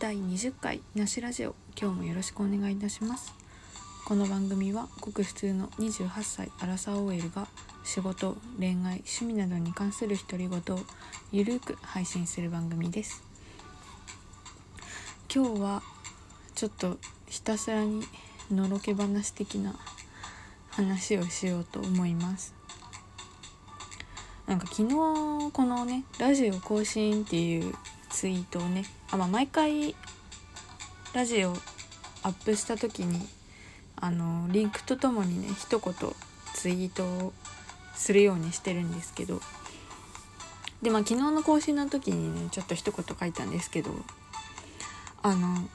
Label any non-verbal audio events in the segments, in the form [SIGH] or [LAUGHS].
第20回なしラジオ今日もよろしくお願いいたします。この番組はごく普通の28歳アラサー OL が仕事恋愛趣味などに関する独り言をゆるく配信する番組です。今日はちょっとひたすらにのろけ話的な話をしようと思います。なんか昨日このねラジオ更新っていうツイートをねあ、まあ、毎回ラジオアップした時にあのリンクとともにね一言ツイートをするようにしてるんですけど。でまあ昨日の更新の時にねちょっと一言書いたんですけど。あの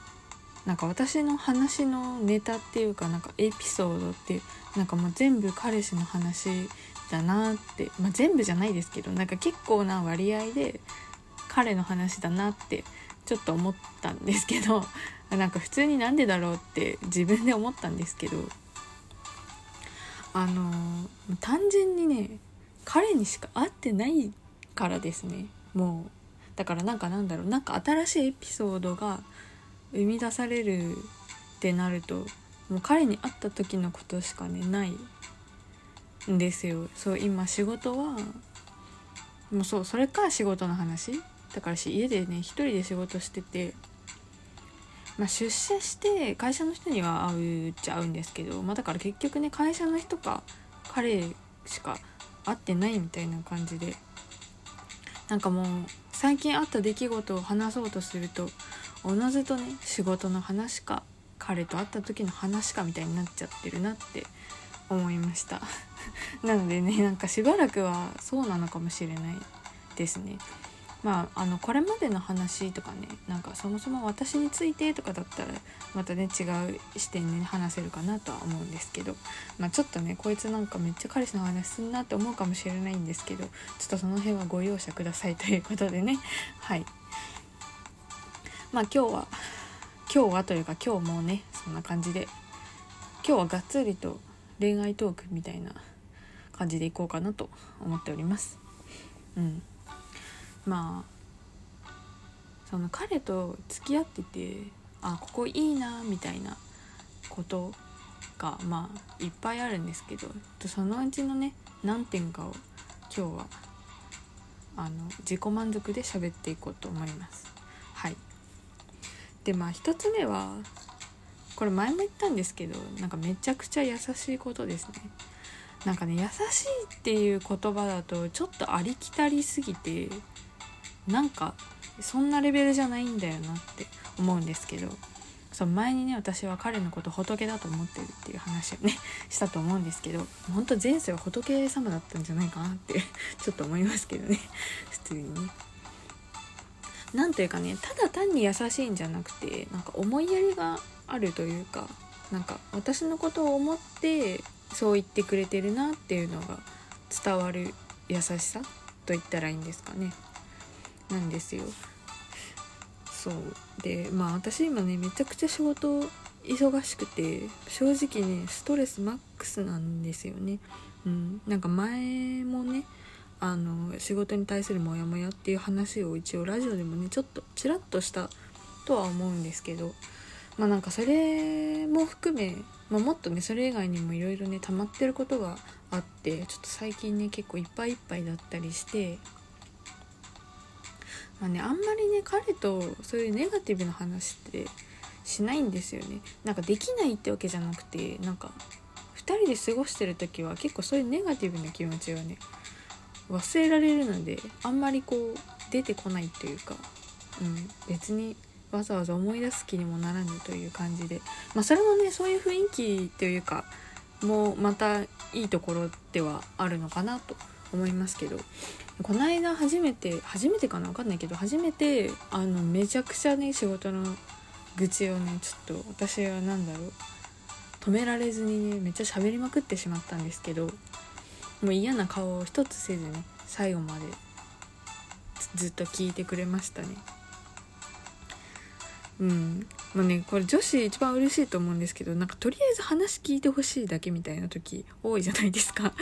なんか私の話のネタっていうかなんかエピソードってなんかもう全部彼氏の話だなって、まあ、全部じゃないですけどなんか結構な割合で彼の話だなってちょっと思ったんですけど [LAUGHS] なんか普通になんでだろうって自分で思ったんですけどあの単純にね彼にしか会ってないからですね。もうだからなんかなんだろうなんか新しいエピソードが生み出されるってなるともう彼に会った時のことしかねないんですよ。そう今仕事はもうそうそれか仕事の話だからし家でね一人で仕事しててまあ、出社して会社の人には会うっちゃ会うんですけど、まあ、だから結局ね会社の人か彼しか会ってないみたいな感じでなんかもう最近あった出来事を話そうとするとおのずとね仕事の話か彼と会った時の話かみたいになっちゃってるなって思いました。[LAUGHS] なのでねなんかしばらくはそうなのかもしれないですね。まあ、あのこれまでの話とかねなんかそもそも私についてとかだったらまたね違う視点で、話せるかなとは思うんですけど、まあ、ちょっとねこいつなんかめっちゃ彼氏の話すんなって思うかもしれないんですけどちょっとその辺はご容赦くださいということでね。[LAUGHS] はい。まあ今日は今日はというか今日もねそんな感じで今日はがっつりと恋愛トークみたいな感じでいこうかなと思っております。うん。まあその彼と付き合っててあここいいなみたいなことがまあいっぱいあるんですけどそのうちのね何点かを今日はあの自己満足で喋っていこうと思います。はい。でまあ一つ目はこれ前も言ったんですけどなんかめちゃくちゃ優しいことですね。なんかね優しいっていう言葉だとちょっとありきたりすぎてなんかそんなレベルじゃないんだよなって思うんですけどそう前にね私は彼のこと仏だと思ってるっていう話をね [LAUGHS] したと思うんですけど本当前世は仏様だったんじゃないかなって [LAUGHS] ちょっと思いますけどね普通にね。なんというかねただ単に優しいんじゃなくてなんか思いやりがあるというかなんか私のことを思ってそう言ってくれてるなっていうのが伝わる優しさと言ったらいいんですかね。なんですよ。そう。でまあ私今ねめちゃくちゃ仕事忙しくて正直ねストレスマックスなんですよね。うん。なんか前もねあの仕事に対するモヤモヤっていう話を一応ラジオでもねちょっとちらっとしたとは思うんですけどまあなんかそれも含め、まあ、もっとねそれ以外にもいろいろね溜まってることがあってちょっと最近ね結構いっぱいいっぱいだったりしてまあねあんまりね彼とそういうネガティブな話ってしないんですよね。なんかできないってわけじゃなくてなんか2人で過ごしてる時は結構そういうネガティブな気持ちがね忘れられるのであんまりこう出てこないというか、うん、別にわざわざ思い出す気にもならぬという感じで。まあそれもねそういう雰囲気というかもうまたいいところではあるのかなと。思いますけどこの間初めて初めてかな分かんないけど初めてあのめちゃくちゃね仕事の愚痴をねちょっと私は何だろう止められずにねめっちゃ喋りまくってしまったんですけどもう嫌な顔を一つせずね最後までずっと聞いてくれましたね。うん。まあねこれ女子一番嬉しいと思うんですけどなんかとりあえず話聞いてほしいだけみたいな時多いじゃないですか。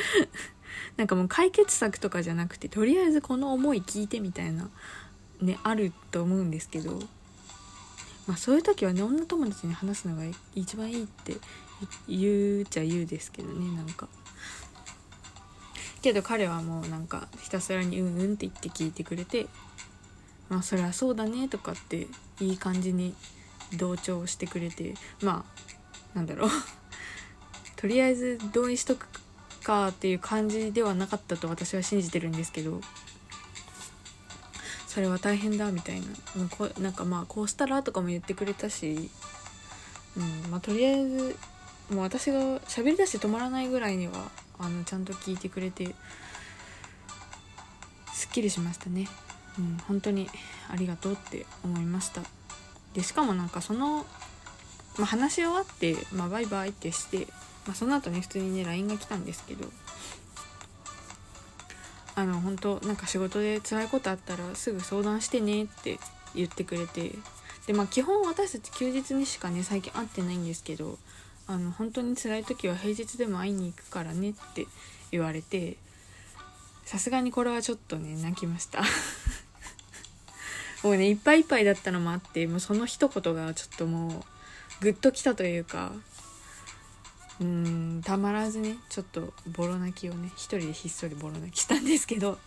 [LAUGHS] なんかもう解決策とかじゃなくてとりあえずこの思い聞いてみたいなねあると思うんですけどまあそういう時はね女友達に話すのが一番いいって言うじゃ言うですけどねなんか。けど彼はもうなんかひたすらにうんうんって言って聞いてくれてまあそれはそうだねとかっていい感じに同調してくれてまあなんだろう。[LAUGHS] とりあえず同意しとくかっていう感じではなかったと私は信じてるんですけど。それは大変だみたいな。こなんかまあこうしたらとかも言ってくれたし、うんまあ、とりあえずもう私が喋りだして止まらないぐらいにはあのちゃんと聞いてくれてすっきりしましたね。うん、本当にありがとうって思いました。でしかもなんかその、まあ、話し終わって、まあ、バイバイってしてまあ、その後ね普通にね LINE が来たんですけど。あの本当なんか仕事で辛いことあったらすぐ相談してねって言ってくれて。でまあ基本私たち休日にしかね最近会ってないんですけどあの本当に辛い時は平日でも会いに行くからねって言われてさすがにこれはちょっとね泣きました。[LAUGHS] もうねいっぱいいっぱいだったのもあってもうその一言がちょっともうグッときたというかうんたまらずねちょっとボロ泣きをね一人でひっそりボロ泣きしたんですけど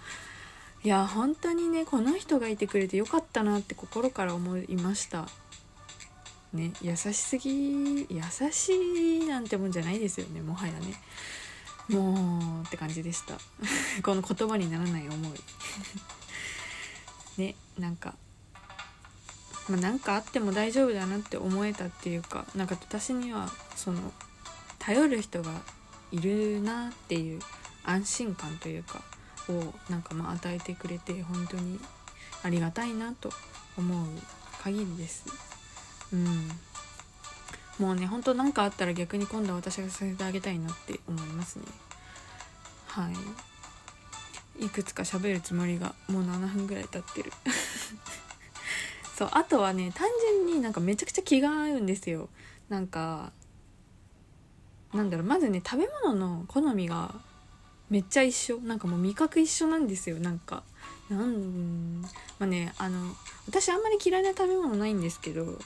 いや本当にねこの人がいてくれてよかったなって心から思いました。ね優しすぎ優しいなんてもんじゃないですよねもはやね。もうって感じでした。[LAUGHS] この言葉にならない思い。[LAUGHS] ねなんかまあ、なんかあっても大丈夫だなって思えたっていうかなんか私にはその頼る人がいるなっていう安心感というかをなんかまあ与えてくれて本当にありがたいなと思う限りです。うん、もうね本当何かあったら逆に今度は私がさせてあげたいなって思いますね。はいいくつか喋るつもりがもう7分ぐらい経ってる [LAUGHS] そうあとはね単純になんかめちゃくちゃ気が合うんですよなんかなんだろうまずね食べ物の好みがめっちゃ一緒。なんかもう味覚一緒なんですよ。なんかなんまあねあの私あんまり嫌いな食べ物ないんですけど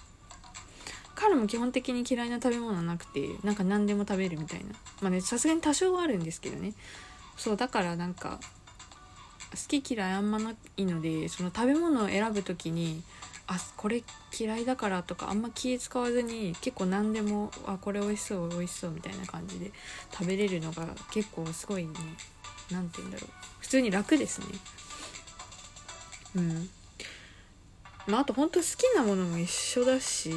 彼も基本的に嫌いな食べ物なくてなんか何でも食べるみたいな。まあねさすがに多少はあるんですけどね。そうだからなんか好き嫌いあんまないのでその食べ物を選ぶ時にあこれ嫌いだからとかあんま気使わずに結構何でもあこれ美味しそう美味しそうみたいな感じで食べれるのが結構すごいね。何て言うんだろう。普通に楽ですね。うん。まああとほんと好きなものも一緒だし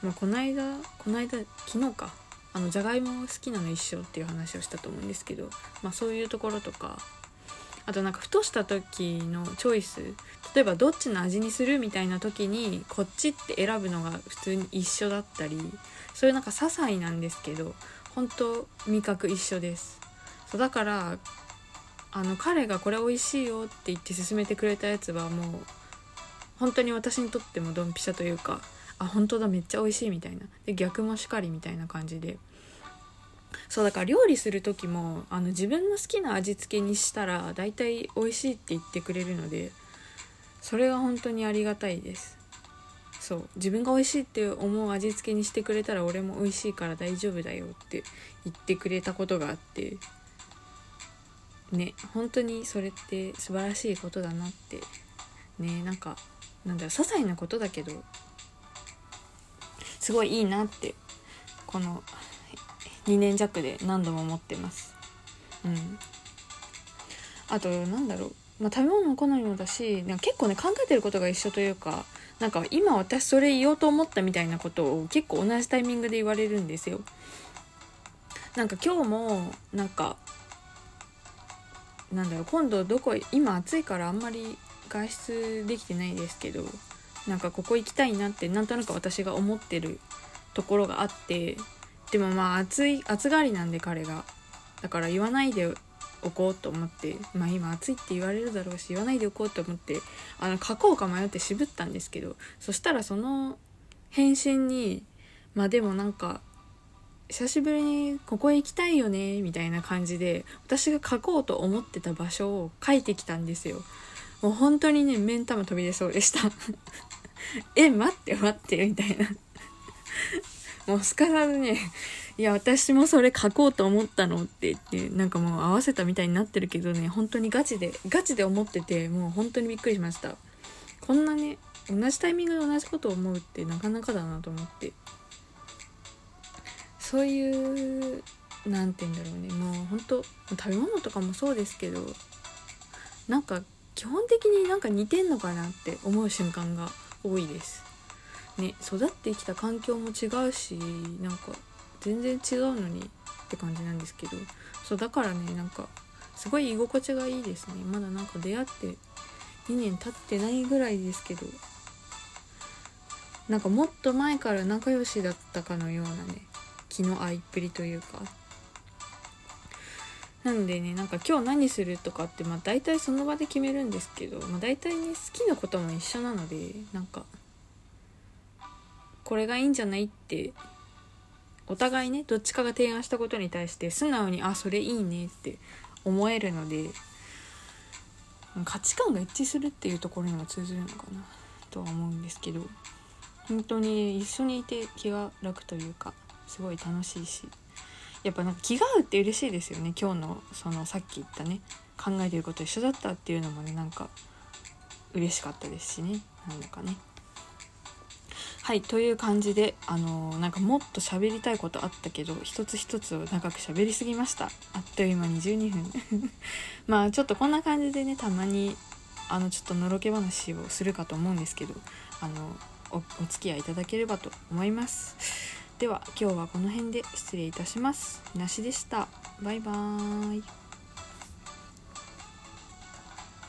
まあこの間この間昨日か。あのじゃがいも好きなの一緒っていう話をしたと思うんですけどまあそういうところとかあとなんかふとした時のチョイス。例えばどっちの味にするみたいな時にこっちって選ぶのが普通に一緒だったりそういうなんか些細なんですけど本当味覚一緒です。そうだからあの彼がこれ美味しいよって言って勧めてくれたやつはもう本当に私にとってもドンピシャというかあ本当だめっちゃ美味しいみたいな。で逆もしかりみたいな感じで。そうだから料理する時もあの自分の好きな味付けにしたら大体美味しいって言ってくれるのでそれが本当にありがたいです。そう自分が美味しいって思う味付けにしてくれたら俺も美味しいから大丈夫だよって言ってくれたことがあってね本当にそれって素晴らしいことだなって。ねなんかなんだろ些細なことだけどすごいいいなってこの2年弱で何度も思ってます。うん。あとなんだろう。まあ、食べ物の好みもだしなんか結構ね考えてることが一緒というかなんか今私それ言おうと思ったみたいなことを結構同じタイミングで言われるんですよ。なんか今日もなんかなんだろう今度どこ今暑いからあんまり外出できてないですけどなんかここ行きたいなってなんとなく私が思ってるところがあってでもまあ暑い暑がりなんで彼が。だから言わないでおこうと思ってまあ今暑いって言われるだろうし言わないでおこうと思ってあの書こうか迷って渋ったんですけどそしたらその返信にまあでもなんか久しぶりにここへ行きたいよねみたいな感じで私が書こうと思ってた場所を書いてきたんですよ。もう本当にね目ん玉飛び出そうでした。[LAUGHS] え待って待ってみたいな。もうすかさずねいや私もそれ書こうと思ったのって言ってなんかもう合わせたみたいになってるけどね本当にガチでガチで思っててもう本当にびっくりしました。こんなね同じタイミングで同じことを思うってなかなかだなと思って。そういう何て言うんだろうね。もう本当食べ物とかもそうですけどなんか基本的になんか似てんのかなって思う瞬間が多いです。ね育ってきた環境も違うしなんか全然違うのにって感じなんですけど。そうだからねなんかすごい居心地がいいですね。まだなんか出会って2年経ってないぐらいですけど。なんかもっと前から仲良しだったかのようなね気の合いっぷりというか。なんでねなんか今日何するとかってまあ大体その場で決めるんですけど、まあ、大体ね好きなことも一緒なのでなんかこれがいいんじゃない？ってお互いねどっちかが提案したことに対して素直にあそれいいねって思えるので価値観が一致するっていうところにも通ずるのかなとは思うんですけど本当に一緒にいて気が楽というかすごい楽しいしやっぱなんか気が合うって嬉しいですよね今日のそのさっき言ったね考えてること一緒だったっていうのもねなんか嬉しかったですしねなんだかね。はいという感じであのー、なんかもっと喋りたいことあったけど一つ一つを長く喋りすぎました。あっという間に12分。[LAUGHS] まあちょっとこんな感じでねたまにあのちょっとのろけ話をするかと思うんですけどあのおお付き合いいただければと思います。では今日はこの辺で失礼いたします。なしでした。バイバーイ。